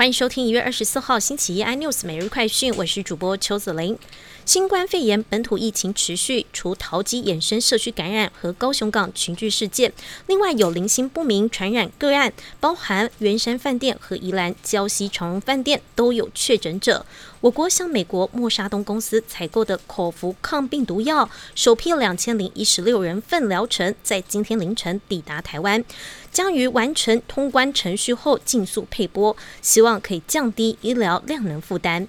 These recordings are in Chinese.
欢迎收听一月二十四号星期一 iNews 每日快讯，我是主播邱子玲。新冠肺炎本土疫情持续，除桃机衍生社区感染和高雄港群聚事件，另外有零星不明传染个案，包含圆山饭店和宜兰礁溪长荣饭店都有确诊者。我国向美国默沙东公司采购的口服抗病毒药，首批两千零一十六人份疗程，在今天凌晨抵达台湾，将于完成通关程序后尽速配拨，希望可以降低医疗量能负担。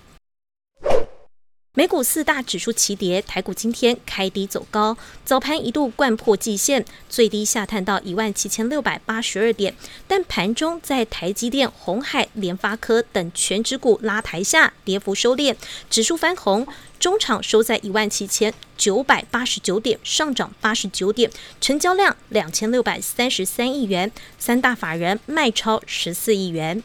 美股四大指数齐跌，台股今天开低走高，早盘一度贯破季线，最低下探到一万七千六百八十二点，但盘中在台积电、红海、联发科等全指股拉抬下，跌幅收敛，指数翻红，中场收在一万七千九百八十九点，上涨八十九点，成交量两千六百三十三亿元，三大法人卖超十四亿元。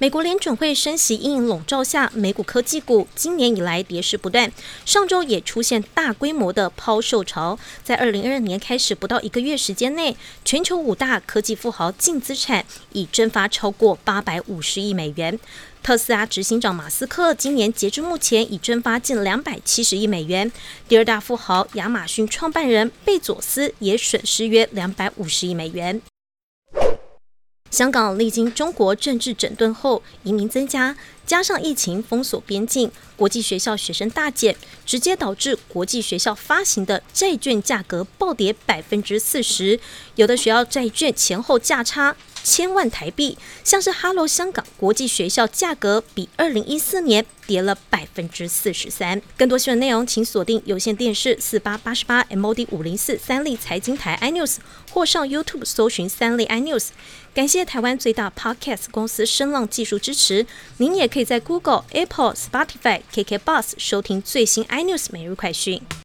美国联准会升息阴影笼罩下，美股科技股今年以来跌势不断，上周也出现大规模的抛售潮。在二零二二年开始不到一个月时间内，全球五大科技富豪净资产已蒸发超过八百五十亿美元。特斯拉执行长马斯克今年截至目前已蒸发近两百七十亿美元。第二大富豪亚马逊创办人贝佐斯也损失约两百五十亿美元。香港历经中国政治整顿后，移民增加，加上疫情封锁边境，国际学校学生大减，直接导致国际学校发行的债券价格暴跌百分之四十，有的学校债券前后价差。千万台币，像是哈罗香港国际学校价格比二零一四年跌了百分之四十三。更多新闻内容，请锁定有线电视四八八十八 MOD 五零四三立财经台 iNews，或上 YouTube 搜寻三立 iNews。感谢台湾最大 Podcast 公司声浪技术支持。您也可以可以在 Google、Apple、Spotify、KK Bus 收听最新 iNews 每日快讯。